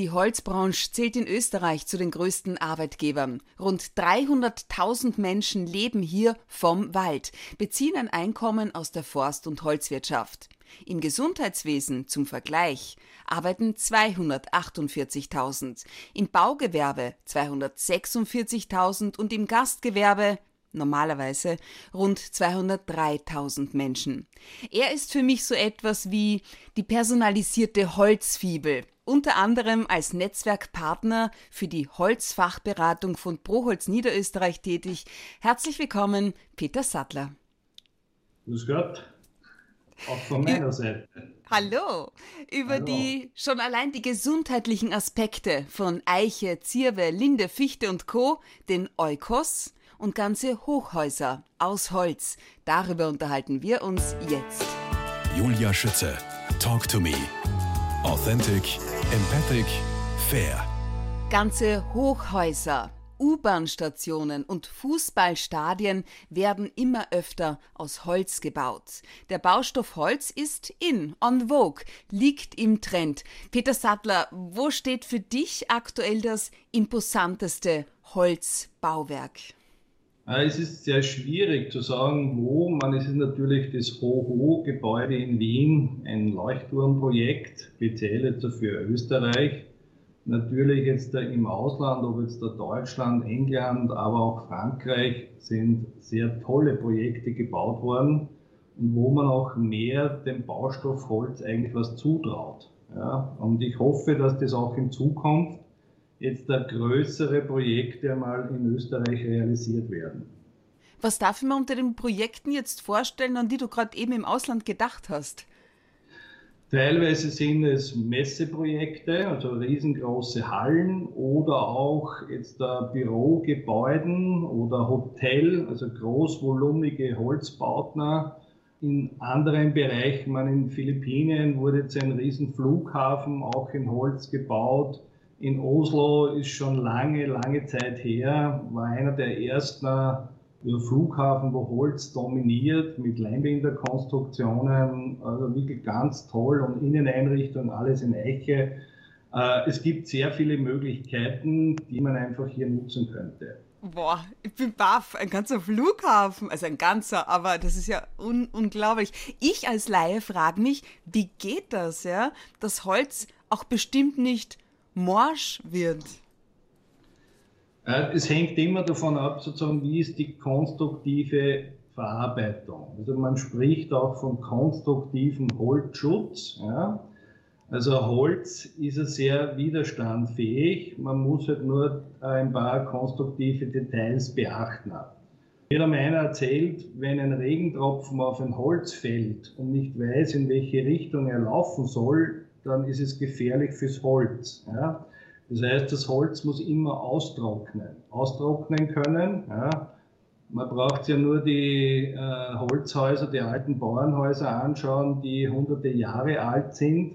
Die Holzbranche zählt in Österreich zu den größten Arbeitgebern. Rund 300.000 Menschen leben hier vom Wald, beziehen ein Einkommen aus der Forst- und Holzwirtschaft. Im Gesundheitswesen zum Vergleich arbeiten 248.000, im Baugewerbe 246.000 und im Gastgewerbe normalerweise rund 203.000 Menschen. Er ist für mich so etwas wie die personalisierte Holzfibel, unter anderem als Netzwerkpartner für die Holzfachberatung von Proholz Niederösterreich tätig. Herzlich willkommen, Peter Sattler. Grüß Gott. Auch von meiner Seite. Hallo. Über Hallo. die schon allein die gesundheitlichen Aspekte von Eiche, Zirbe, Linde, Fichte und Co., den Eukos, und ganze Hochhäuser aus Holz. Darüber unterhalten wir uns jetzt. Julia Schütze, Talk to Me. Authentic, empathic, fair. Ganze Hochhäuser. U-Bahn-Stationen und Fußballstadien werden immer öfter aus Holz gebaut. Der Baustoff Holz ist in, on vogue, liegt im Trend. Peter Sattler, wo steht für dich aktuell das imposanteste Holzbauwerk? Es ist sehr schwierig zu sagen, wo. Man, ist natürlich das Hoho-Gebäude in Wien, ein Leuchtturmprojekt, speziell jetzt für Österreich. Natürlich jetzt im Ausland, ob jetzt da Deutschland, England, aber auch Frankreich, sind sehr tolle Projekte gebaut worden und wo man auch mehr dem Baustoff Holz eigentlich was zutraut. Ja, und ich hoffe, dass das auch in Zukunft jetzt da größere Projekte einmal in Österreich realisiert werden. Was darf man unter den Projekten jetzt vorstellen, an die du gerade eben im Ausland gedacht hast? Teilweise sind es Messeprojekte, also riesengroße Hallen oder auch jetzt da Bürogebäuden oder Hotel, also großvolumige Holzbauten. In anderen Bereichen, man in Philippinen wurde jetzt ein Riesenflughafen auch in Holz gebaut. In Oslo ist schon lange, lange Zeit her, war einer der ersten äh, Flughafen, wo Holz dominiert, mit Leinbinderkonstruktionen, also wirklich ganz toll und Inneneinrichtung, alles in Eiche. Äh, es gibt sehr viele Möglichkeiten, die man einfach hier nutzen könnte. Boah, ich bin baff. Ein ganzer Flughafen, also ein ganzer, aber das ist ja un unglaublich. Ich als Laie frage mich, wie geht das, ja? Das Holz auch bestimmt nicht morsch wird? Äh, es hängt immer davon ab, sozusagen, wie ist die konstruktive Verarbeitung. Also man spricht auch von konstruktivem Holzschutz. Ja. Also Holz ist sehr widerstandfähig. Man muss halt nur ein paar konstruktive Details beachten. Mir hat einer erzählt, wenn ein Regentropfen auf ein Holz fällt und nicht weiß, in welche Richtung er laufen soll, dann ist es gefährlich fürs Holz. Ja. Das heißt, das Holz muss immer austrocknen. Austrocknen können. Ja. Man braucht ja nur die äh, Holzhäuser, die alten Bauernhäuser anschauen, die hunderte Jahre alt sind.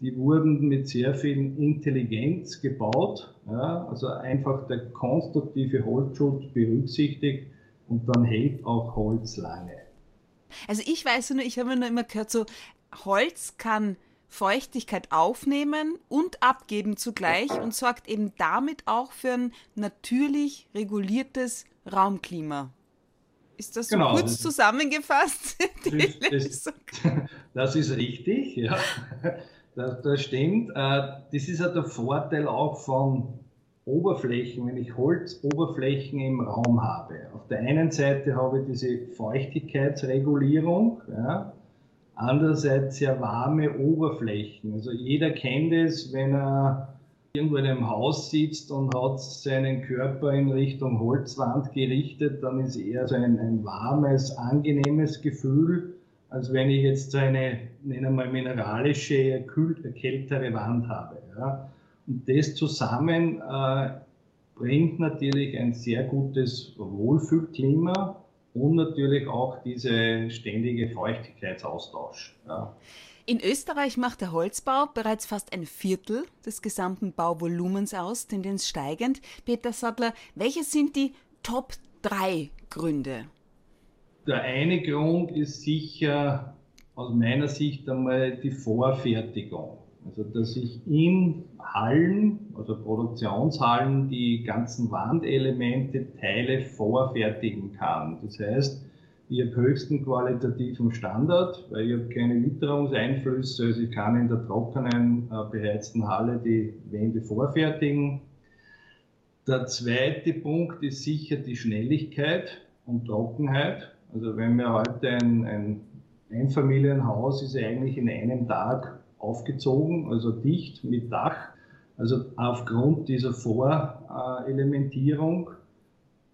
Die wurden mit sehr viel Intelligenz gebaut. Ja. Also einfach der konstruktive Holzschutz berücksichtigt und dann hält auch Holz lange. Also ich weiß nur, ich habe nur immer gehört, so Holz kann Feuchtigkeit aufnehmen und abgeben zugleich und sorgt eben damit auch für ein natürlich reguliertes Raumklima. Ist das genau, so kurz das zusammengefasst? Das, das, das, ist richtig, ja. Das, das stimmt. Äh, das ist ja der Vorteil auch von Oberflächen, wenn ich Holzoberflächen im Raum habe. Auf der einen Seite habe ich diese Feuchtigkeitsregulierung, ja, Andererseits sehr warme Oberflächen. Also jeder kennt es, wenn er irgendwo in einem Haus sitzt und hat seinen Körper in Richtung Holzwand gerichtet, dann ist eher so ein, ein warmes, angenehmes Gefühl, als wenn ich jetzt so eine, nennen wir mal, mineralische, kältere Wand habe. Ja. Und das zusammen äh, bringt natürlich ein sehr gutes Wohlfühlklima und natürlich auch diese ständige Feuchtigkeitsaustausch. Ja. In Österreich macht der Holzbau bereits fast ein Viertel des gesamten Bauvolumens aus, Tendenz steigend. Peter Sattler, welche sind die Top 3 Gründe? Der eine Grund ist sicher aus meiner Sicht einmal die Vorfertigung. Also dass ich in Hallen, also Produktionshallen, die ganzen Wandelemente, Teile vorfertigen kann. Das heißt, ich habe höchsten qualitativen Standard, weil ich habe keine Witterungseinflüsse, also ich kann in der trockenen, äh, beheizten Halle die Wände vorfertigen. Der zweite Punkt ist sicher die Schnelligkeit und Trockenheit. Also wenn wir heute ein, ein Einfamilienhaus ist eigentlich in einem Tag aufgezogen, also dicht mit Dach. Also aufgrund dieser Vorelementierung.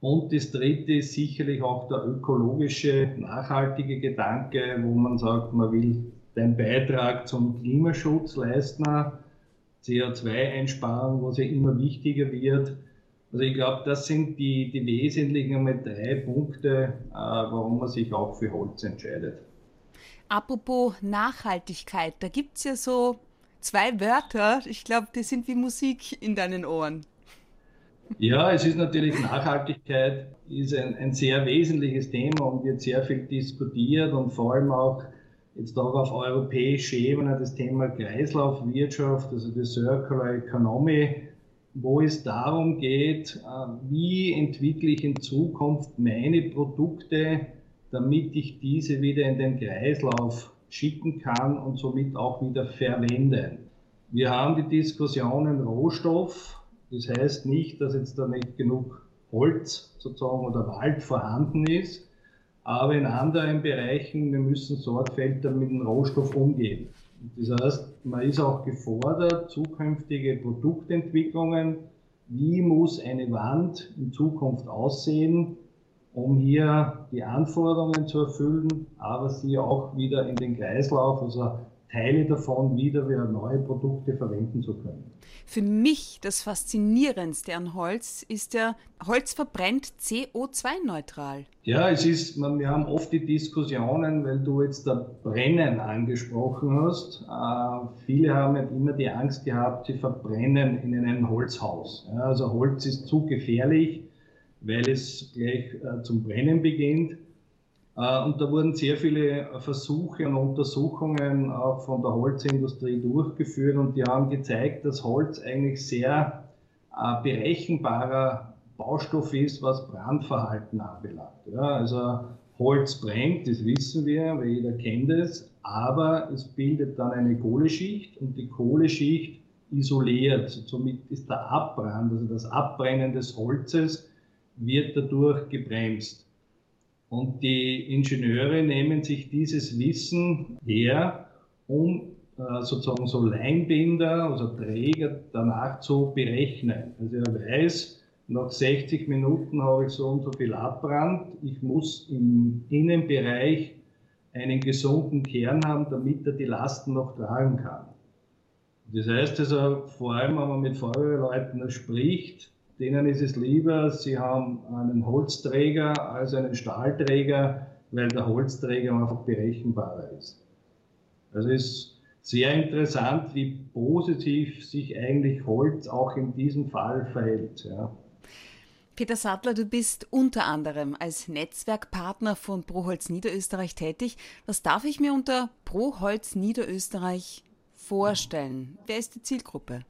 Und das dritte ist sicherlich auch der ökologische, nachhaltige Gedanke, wo man sagt, man will den Beitrag zum Klimaschutz leisten, CO2-Einsparung, was ja immer wichtiger wird. Also ich glaube, das sind die, die wesentlichen drei Punkte, äh, warum man sich auch für Holz entscheidet. Apropos Nachhaltigkeit, da gibt es ja so zwei Wörter, ich glaube, die sind wie Musik in deinen Ohren. Ja, es ist natürlich Nachhaltigkeit, ist ein, ein sehr wesentliches Thema und wird sehr viel diskutiert und vor allem auch jetzt auch auf europäischer Ebene das Thema Kreislaufwirtschaft, also die Circular Economy, wo es darum geht, äh, wie entwickle ich in Zukunft meine Produkte, damit ich diese wieder in den Kreislauf schicken kann und somit auch wieder verwenden. Wir haben die Diskussionen Rohstoff, das heißt nicht, dass jetzt da nicht genug Holz sozusagen oder Wald vorhanden ist, aber in anderen Bereichen, wir müssen sorgfältiger mit dem Rohstoff umgehen. Das heißt, man ist auch gefordert, zukünftige Produktentwicklungen, wie muss eine Wand in Zukunft aussehen, um hier die Anforderungen zu erfüllen, aber sie auch wieder in den Kreislauf, also Teile davon wieder für neue Produkte verwenden zu können. Für mich das Faszinierendste an Holz ist ja, Holz verbrennt CO2-neutral. Ja, es ist, wir haben oft die Diskussionen, weil du jetzt das Brennen angesprochen hast. Äh, viele haben immer die Angst gehabt, sie verbrennen in einem Holzhaus. Ja, also Holz ist zu gefährlich weil es gleich äh, zum Brennen beginnt. Äh, und da wurden sehr viele Versuche und Untersuchungen auch von der Holzindustrie durchgeführt und die haben gezeigt, dass Holz eigentlich sehr äh, berechenbarer Baustoff ist, was Brandverhalten anbelangt. Ja, also Holz brennt, das wissen wir, weil jeder kennt es, aber es bildet dann eine Kohleschicht und die Kohleschicht isoliert. Somit ist der Abbrand, also das Abbrennen des Holzes, wird dadurch gebremst. Und die Ingenieure nehmen sich dieses Wissen her, um äh, sozusagen so Leinbinder, also Träger danach zu berechnen. Also er weiß, nach 60 Minuten habe ich so und so viel Abbrand. Ich muss im Innenbereich einen gesunden Kern haben, damit er die Lasten noch tragen kann. Das heißt also, vor allem, wenn man mit Feuerwehrleuten spricht, Denen ist es lieber, sie haben einen Holzträger als einen Stahlträger, weil der Holzträger einfach berechenbarer ist. Also es ist sehr interessant, wie positiv sich eigentlich Holz auch in diesem Fall verhält. Ja. Peter Sattler, du bist unter anderem als Netzwerkpartner von ProHolz Niederösterreich tätig. Was darf ich mir unter ProHolz Niederösterreich vorstellen? Wer ist die Zielgruppe?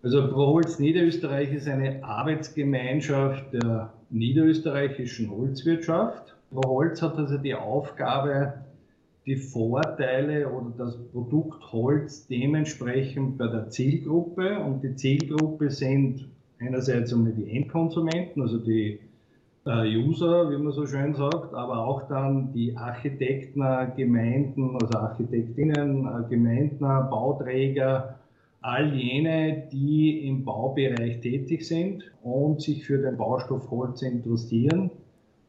Also ProHolz Niederösterreich ist eine Arbeitsgemeinschaft der niederösterreichischen Holzwirtschaft. ProHolz hat also die Aufgabe, die Vorteile oder das Produkt Holz dementsprechend bei der Zielgruppe und die Zielgruppe sind einerseits einmal die Endkonsumenten, also die äh, User, wie man so schön sagt, aber auch dann die Architekten, Gemeinden, also Architektinnen, Gemeinden, Bauträger, all jene, die im Baubereich tätig sind und sich für den Baustoff Holz interessieren,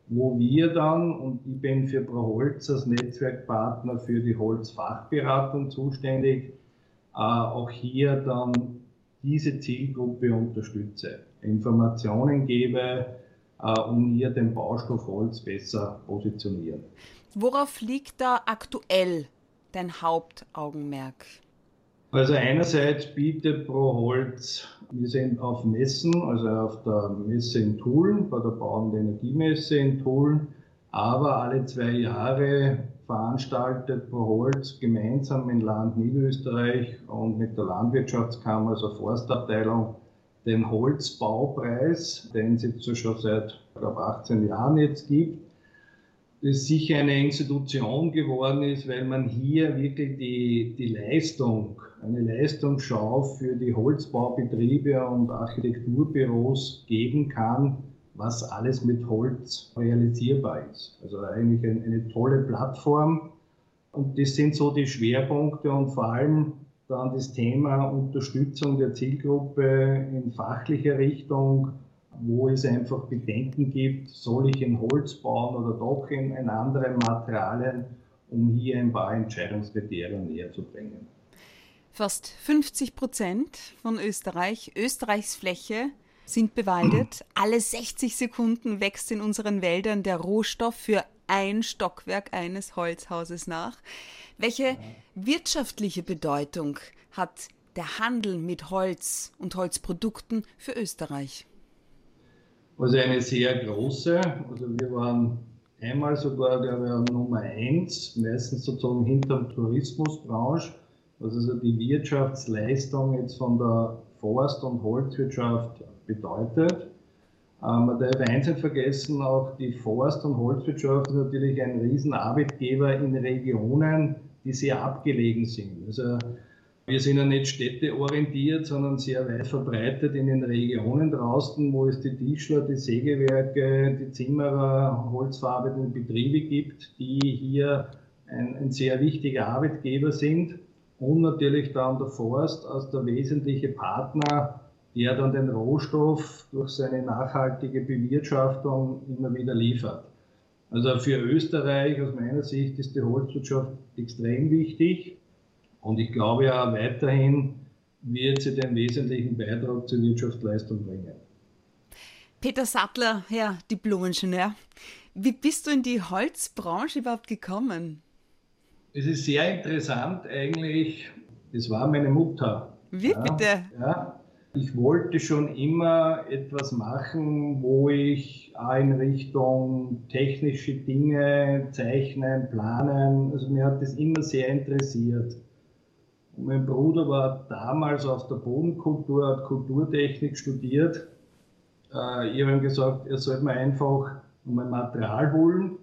wo wir dann, und ich bin für ProHolz als Netzwerkpartner für die Holzfachberatung zuständig, äh, auch hier dann diese Zielgruppe unterstütze, Informationen gebe, äh, um hier den Baustoff Holz besser positionieren. Worauf liegt da aktuell dein Hauptaugenmerk? Also einerseits bietet ProHolz, wir sind auf Messen, also auf der Messe in Tulln, bei der Bau- und Energiemesse in Tulln, aber alle zwei Jahre veranstaltet pro Holz gemeinsam mit Land Niederösterreich und mit der Landwirtschaftskammer, also Forstabteilung, den Holzbaupreis, den es jetzt schon seit, glaube 18 Jahren jetzt gibt. Das sicher eine Institution geworden ist, weil man hier wirklich die, die Leistung, eine Leistungsschau für die Holzbaubetriebe und Architekturbüros geben kann, was alles mit Holz realisierbar ist. Also eigentlich eine, eine tolle Plattform. Und das sind so die Schwerpunkte und vor allem dann das Thema Unterstützung der Zielgruppe in fachlicher Richtung, wo es einfach Bedenken gibt, soll ich in Holz bauen oder doch in, in anderen Materialien, um hier ein paar Entscheidungskriterien näher zu bringen. Fast 50 Prozent von Österreich, Österreichs Fläche, sind bewaldet. Alle 60 Sekunden wächst in unseren Wäldern der Rohstoff für ein Stockwerk eines Holzhauses nach. Welche wirtschaftliche Bedeutung hat der Handel mit Holz und Holzprodukten für Österreich? Also eine sehr große. Also wir waren einmal sogar glaube ich, Nummer eins, meistens sozusagen hinter der Tourismusbranche, was also die Wirtschaftsleistung jetzt von der Forst- und Holzwirtschaft bedeutet. Ähm, man darf eins nicht vergessen, auch die Forst- und Holzwirtschaft ist natürlich ein Riesenarbeitgeber in Regionen, die sehr abgelegen sind. Also wir sind ja nicht städteorientiert, sondern sehr weit verbreitet in den Regionen draußen, wo es die Tischler, die Sägewerke, die Zimmerer, holzverarbeitenden Betriebe gibt, die hier ein, ein sehr wichtiger Arbeitgeber sind und natürlich dann der Forst als der wesentliche Partner der dann den Rohstoff durch seine nachhaltige Bewirtschaftung immer wieder liefert. Also für Österreich aus meiner Sicht ist die Holzwirtschaft extrem wichtig und ich glaube ja weiterhin wird sie den wesentlichen Beitrag zur Wirtschaftsleistung bringen. Peter Sattler, Herr Diplomingenieur, wie bist du in die Holzbranche überhaupt gekommen? Es ist sehr interessant eigentlich. Das war meine Mutter. Wie ja, bitte? Ja, ich wollte schon immer etwas machen, wo ich auch in Richtung technische Dinge, Zeichnen, Planen, also mir hat das immer sehr interessiert. Und mein Bruder war damals aus der Bodenkultur, hat Kulturtechnik studiert. Äh, ich habe ihm gesagt, er soll mir einfach mein Material holen.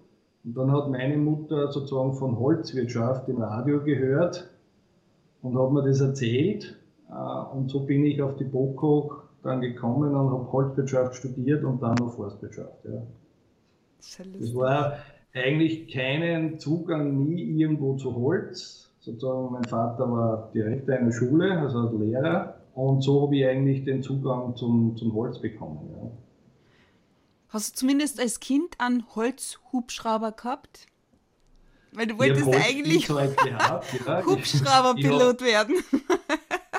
Und dann hat meine Mutter sozusagen von Holzwirtschaft im Radio gehört und hat mir das erzählt. Äh, und so bin ich auf die BOKO dann gekommen und habe Holzwirtschaft studiert und dann noch Forstwirtschaft. Ja. Das war eigentlich keinen Zugang nie irgendwo zu Holz. Sozusagen mein Vater war Direktor einer Schule, also Lehrer. Und so habe ich eigentlich den Zugang zum, zum Holz bekommen. Ja. Hast du zumindest als Kind einen Holzhubschrauber gehabt? Weil du wolltest eigentlich ja. Hubschrauberpilot werden.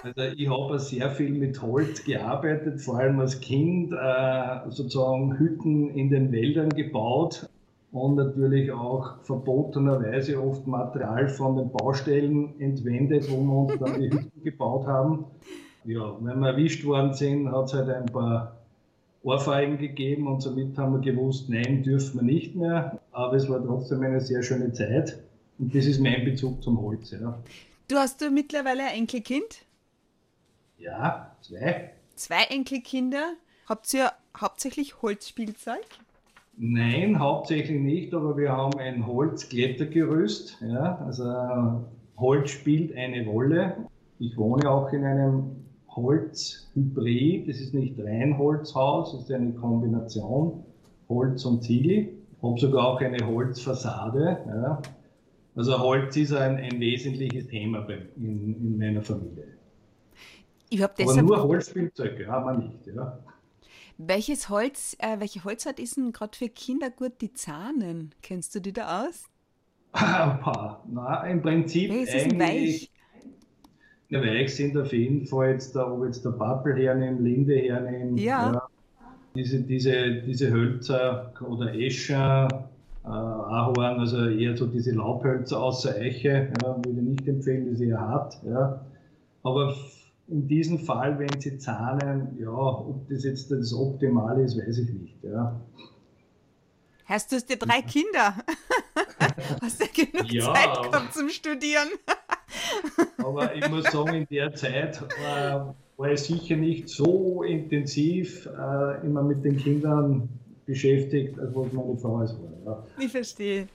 Also ich habe sehr viel mit Holz gearbeitet, vor allem als Kind, äh, sozusagen Hütten in den Wäldern gebaut und natürlich auch verbotenerweise oft Material von den Baustellen entwendet, wo wir uns dann die Hütten gebaut haben. Ja, wenn wir erwischt worden sind, hat es halt ein paar Ohrfeigen gegeben und somit haben wir gewusst, nein, dürfen wir nicht mehr. Aber es war trotzdem eine sehr schöne Zeit und das ist mein Bezug zum Holz. Ja. Du hast du mittlerweile ein Enkelkind? Ja, zwei. Zwei Enkelkinder. Habt ihr hauptsächlich Holzspielzeug? Nein, hauptsächlich nicht, aber wir haben ein Holzklettergerüst. Ja, also Holz spielt eine Rolle. Ich wohne auch in einem Holzhybrid. Das ist nicht rein Holzhaus, es ist eine Kombination Holz und Ziegel. Ich habe sogar auch eine Holzfassade. Ja. Also Holz ist ein, ein wesentliches Thema bei, in, in meiner Familie. Ich habe deshalb. Aber nur Holzspielzeuge haben wir nicht, ja. Welches Holz, äh, welche Holzart ist denn gerade für Kinder gut die Zahnen? Kennst du die da aus? Na, im Prinzip. Welches ist denn weich? Ja, weich sind auf jeden Fall jetzt, da, ob jetzt der Pappel hernehmen, Linde hernehmen. Ja. ja. diese, diese, diese Hölzer oder Escher, äh, Ahorn, also eher so diese Laubhölzer außer Eiche, ja, würde ich nicht empfehlen, die ist eher hart. Ja. Aber in diesem Fall, wenn sie zahlen, ja, ob das jetzt das Optimale ist, weiß ich nicht. Ja. Hast du dir drei Kinder? Hast du genug ja, Zeit gehabt zum Studieren? Aber ich muss sagen, in der Zeit äh, war ich sicher nicht so intensiv äh, immer mit den Kindern beschäftigt, als was meine Frau es war. Ja. Ich verstehe.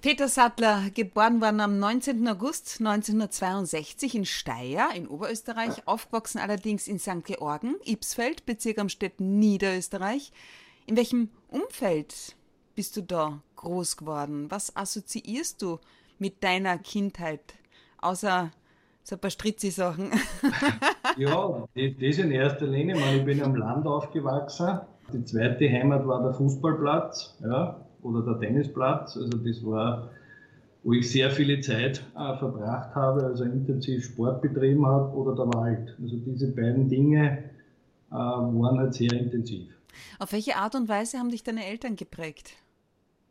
Peter Sattler, geboren worden am 19. August 1962 in Steyr in Oberösterreich, aufgewachsen allerdings in St. Georgen, Ibsfeld, Bezirk am Städten Niederösterreich. In welchem Umfeld bist du da groß geworden? Was assoziierst du mit deiner Kindheit? Außer so ein paar Stritzi-Sachen. ja, das in erster Linie. Ich bin am Land aufgewachsen. Die zweite Heimat war der Fußballplatz. Ja oder der Tennisplatz. Also das war, wo ich sehr viele Zeit äh, verbracht habe, also intensiv Sport betrieben habe oder der Wald. Also diese beiden Dinge äh, waren halt sehr intensiv. Auf welche Art und Weise haben dich deine Eltern geprägt?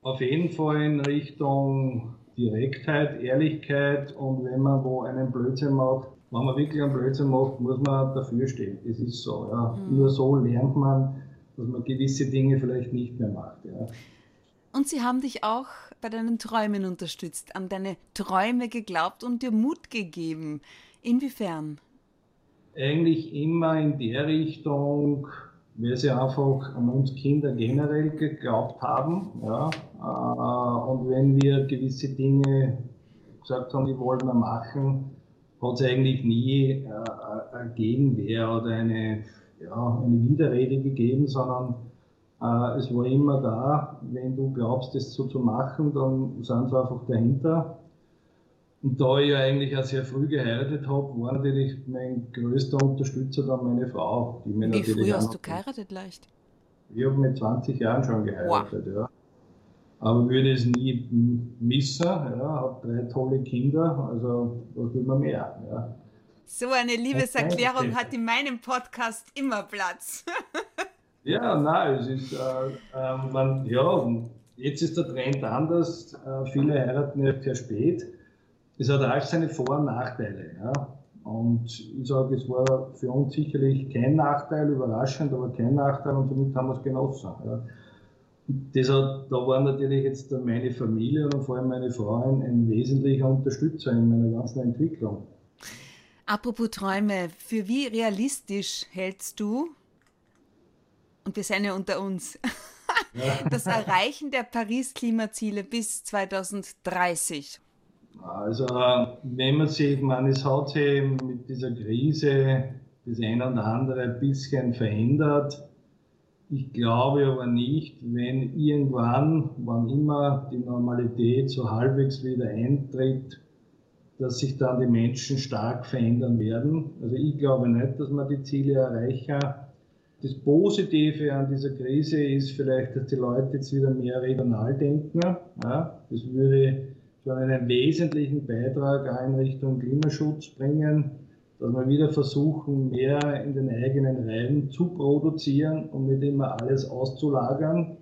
Auf jeden Fall in Richtung Direktheit, Ehrlichkeit und wenn man wo einen Blödsinn macht, wenn man wirklich einen Blödsinn macht, muss man dafür stehen. Das ist so. Ja. Mhm. Nur so lernt man, dass man gewisse Dinge vielleicht nicht mehr macht. Ja. Und sie haben dich auch bei deinen Träumen unterstützt, an deine Träume geglaubt und dir Mut gegeben. Inwiefern? Eigentlich immer in der Richtung, weil sie einfach an uns Kinder generell geglaubt haben. Ja. Äh, und wenn wir gewisse Dinge gesagt haben, die wollen wir machen, hat es eigentlich nie äh, eine Gegenwehr oder eine, ja, eine Widerrede gegeben, sondern äh, es war immer da, wenn du glaubst, das so zu machen, dann sind sie einfach dahinter. Und da ich ja eigentlich auch sehr früh geheiratet habe, war natürlich mein größter Unterstützer dann meine Frau. Die mir Wie früh hast du geheiratet leicht? Ich habe mit 20 Jahren schon geheiratet, wow. ja. Aber würde es nie missen, ja, habe drei tolle Kinder, also was will man mehr, ja. So eine Liebeserklärung hat in meinem Podcast immer Platz. Ja, nein, es ist, äh, äh, man, ja, jetzt ist der Trend anders. Äh, viele heiraten ja sehr spät. Es hat alles seine Vor- und Nachteile. Ja. Und ich sage, es war für uns sicherlich kein Nachteil, überraschend, aber kein Nachteil und somit haben wir es genossen. Ja. Das hat, da war natürlich jetzt meine Familie und vor allem meine Frau ein, ein wesentlicher Unterstützer in meiner ganzen Entwicklung. Apropos Träume, für wie realistisch hältst du und wir sind ja unter uns, das Erreichen der Paris-Klimaziele bis 2030? Also, wenn man sieht, man, es hat sich mit dieser Krise das eine oder andere ein bisschen verändert. Ich glaube aber nicht, wenn irgendwann, wann immer die Normalität so halbwegs wieder eintritt, dass sich dann die Menschen stark verändern werden. Also ich glaube nicht, dass man die Ziele erreichen das Positive an dieser Krise ist vielleicht, dass die Leute jetzt wieder mehr regional denken. Ja, das würde schon einen wesentlichen Beitrag auch in Richtung Klimaschutz bringen, dass wir wieder versuchen, mehr in den eigenen Reihen zu produzieren und nicht immer alles auszulagern,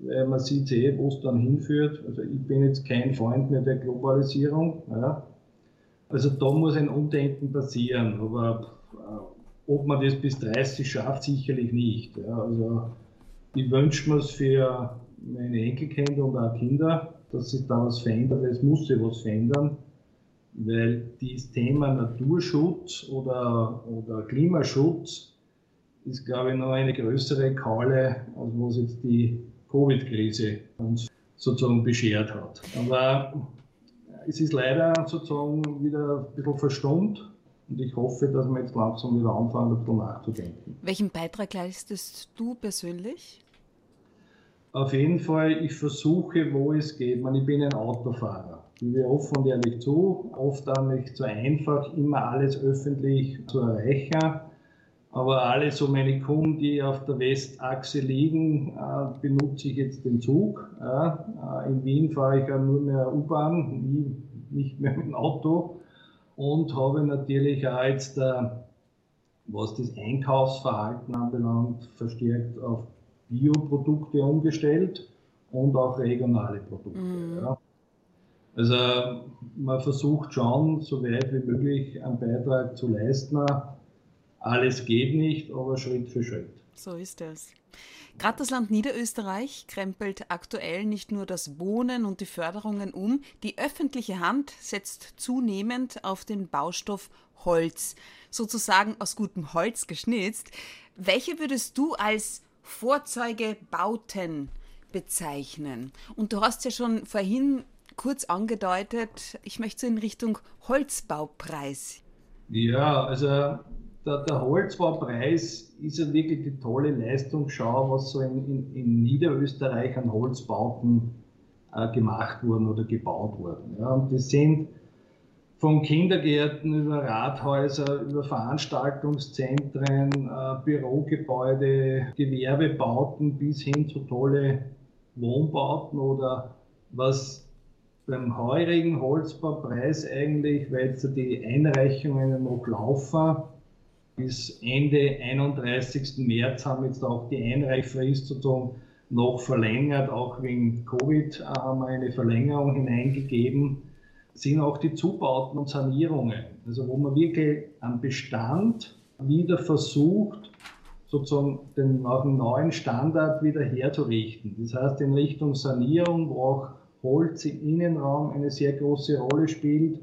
weil man sieht eh, wo es dann hinführt. Also ich bin jetzt kein Freund mehr der Globalisierung. Ja. Also da muss ein Umdenken passieren. Aber ob man das bis 30 schafft, sicherlich nicht. Ja, also ich wünsche mir es für meine Enkelkinder und auch Kinder, dass sich da was verändert, es muss sich was verändern, weil das Thema Naturschutz oder, oder Klimaschutz ist, glaube ich, noch eine größere Kaule, als was jetzt die Covid-Krise uns sozusagen beschert hat. Aber es ist leider sozusagen wieder ein bisschen verstummt und ich hoffe, dass wir jetzt langsam wieder anfangen, darüber nachzudenken. Welchen Beitrag leistest du persönlich? Auf jeden Fall, ich versuche, wo es geht. Ich, meine, ich bin ein Autofahrer. Ich gebe offen und ehrlich zu. Oft auch nicht so einfach, immer alles öffentlich zu erreichen. Aber alle so meine Kunden, die auf der Westachse liegen, äh, benutze ich jetzt den Zug. Äh, in Wien fahre ich ja nur mehr U-Bahn, nicht mehr mit dem Auto und habe natürlich auch jetzt, äh, was das Einkaufsverhalten anbelangt, verstärkt auf Bioprodukte umgestellt und auch regionale Produkte. Mhm. Ja. Also man versucht schon, so weit wie möglich einen Beitrag zu leisten, Alles geht nicht, aber Schritt für Schritt. So ist es. Gerade das Land Niederösterreich krempelt aktuell nicht nur das Wohnen und die Förderungen um, die öffentliche Hand setzt zunehmend auf den Baustoff Holz, sozusagen aus gutem Holz geschnitzt. Welche würdest du als Vorzeugebauten bezeichnen? Und du hast ja schon vorhin kurz angedeutet, ich möchte so in Richtung Holzbaupreis. Ja, also der, der Holzbaupreis ist ja wirklich die tolle Leistungsschau, was so in, in, in Niederösterreich an Holzbauten äh, gemacht wurden oder gebaut wurden. Ja, und das sind von Kindergärten über Rathäuser, über Veranstaltungszentren, äh, Bürogebäude, Gewerbebauten bis hin zu tolle Wohnbauten oder was beim heurigen Holzbaupreis eigentlich, weil jetzt die Einreichungen noch laufen, bis Ende 31. März haben jetzt auch die Einreichfrist sozusagen noch verlängert, auch wegen Covid haben wir eine Verlängerung hineingegeben, sind auch die Zubauten und Sanierungen, also wo man wirklich am Bestand wieder versucht, sozusagen den, nach einem neuen Standard wieder herzurichten. Das heißt in Richtung Sanierung, wo auch Holz im Innenraum eine sehr große Rolle spielt.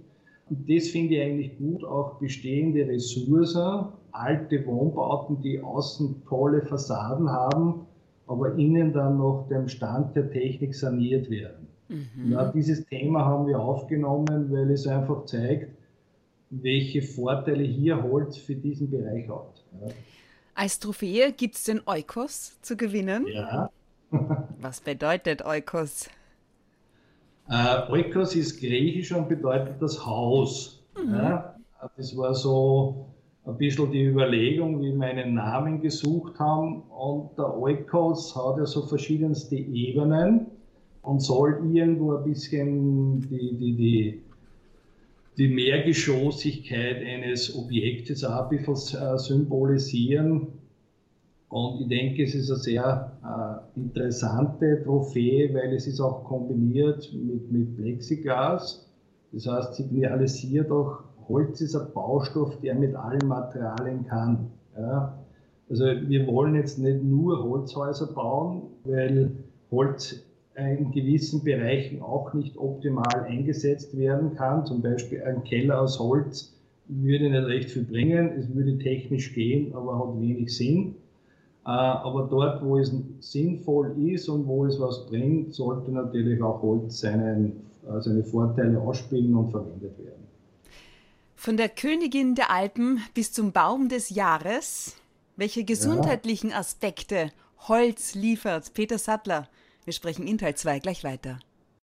Und das finde ich eigentlich gut, auch bestehende Ressourcen, alte Wohnbauten, die außen tolle Fassaden haben, aber innen dann noch dem Stand der Technik saniert werden. Mhm. Ja, dieses Thema haben wir aufgenommen, weil es einfach zeigt, welche Vorteile hier Holz für diesen Bereich hat. Ja. Als Trophäe gibt es den Eukos zu gewinnen. Ja. Was bedeutet Eukos? Äh, Oikos ist griechisch und bedeutet das Haus. Mhm. Ja, das war so ein bisschen die Überlegung, wie wir einen Namen gesucht haben. Und der Oikos hat ja so verschiedenste Ebenen und soll irgendwo ein bisschen die, die, die, die Mehrgeschossigkeit eines Objektes auch ein bisschen äh, symbolisieren. Und ich denke, es ist eine sehr äh, interessante Trophäe, weil es ist auch kombiniert mit, mit Plexiglas. Das heißt, signalisiert auch, Holz ist ein Baustoff, der mit allen Materialien kann. Ja. Also wir wollen jetzt nicht nur Holzhäuser bauen, weil Holz in gewissen Bereichen auch nicht optimal eingesetzt werden kann. Zum Beispiel ein Keller aus Holz würde nicht recht viel bringen, es würde technisch gehen, aber hat wenig Sinn. Äh, aber dort, wo es sinnvoll ist und wo es was bringt, sollte natürlich auch Holz seinen, äh, seine Vorteile ausspielen und verwendet werden. Von der Königin der Alpen bis zum Baum des Jahres, welche gesundheitlichen Aspekte Holz liefert, Peter Sattler. Wir sprechen in Teil 2 gleich weiter.